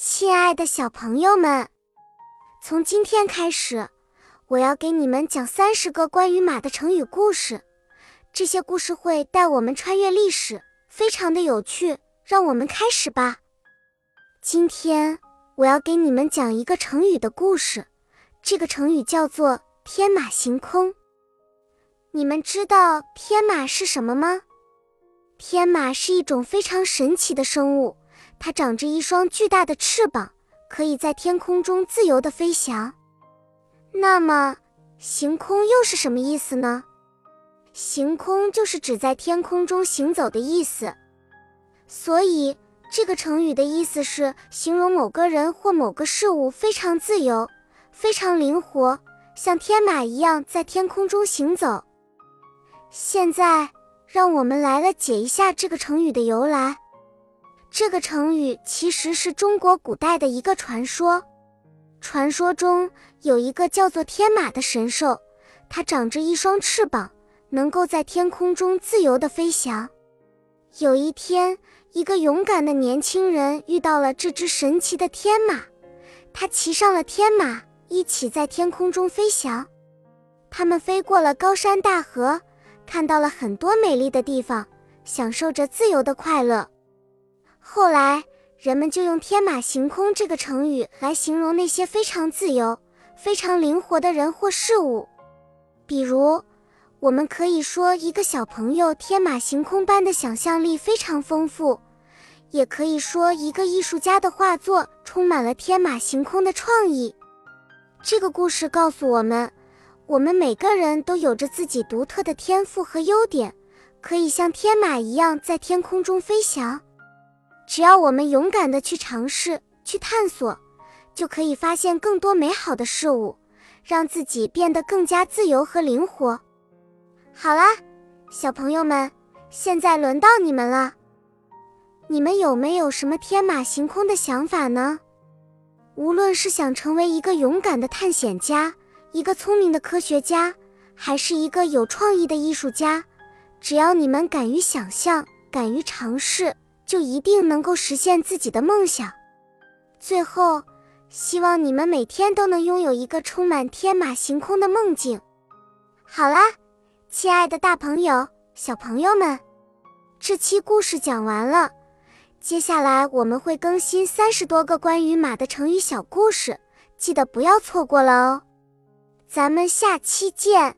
亲爱的小朋友们，从今天开始，我要给你们讲三十个关于马的成语故事。这些故事会带我们穿越历史，非常的有趣。让我们开始吧。今天我要给你们讲一个成语的故事，这个成语叫做“天马行空”。你们知道天马是什么吗？天马是一种非常神奇的生物。它长着一双巨大的翅膀，可以在天空中自由地飞翔。那么，行空又是什么意思呢？行空就是指在天空中行走的意思。所以，这个成语的意思是形容某个人或某个事物非常自由、非常灵活，像天马一样在天空中行走。现在，让我们来了解一下这个成语的由来。这个成语其实是中国古代的一个传说。传说中有一个叫做天马的神兽，它长着一双翅膀，能够在天空中自由地飞翔。有一天，一个勇敢的年轻人遇到了这只神奇的天马，他骑上了天马，一起在天空中飞翔。他们飞过了高山大河，看到了很多美丽的地方，享受着自由的快乐。后来，人们就用“天马行空”这个成语来形容那些非常自由、非常灵活的人或事物。比如，我们可以说一个小朋友天马行空般的想象力非常丰富，也可以说一个艺术家的画作充满了天马行空的创意。这个故事告诉我们，我们每个人都有着自己独特的天赋和优点，可以像天马一样在天空中飞翔。只要我们勇敢的去尝试、去探索，就可以发现更多美好的事物，让自己变得更加自由和灵活。好啦，小朋友们，现在轮到你们了。你们有没有什么天马行空的想法呢？无论是想成为一个勇敢的探险家、一个聪明的科学家，还是一个有创意的艺术家，只要你们敢于想象、敢于尝试。就一定能够实现自己的梦想。最后，希望你们每天都能拥有一个充满天马行空的梦境。好啦，亲爱的大朋友、小朋友们，这期故事讲完了。接下来我们会更新三十多个关于马的成语小故事，记得不要错过了哦。咱们下期见。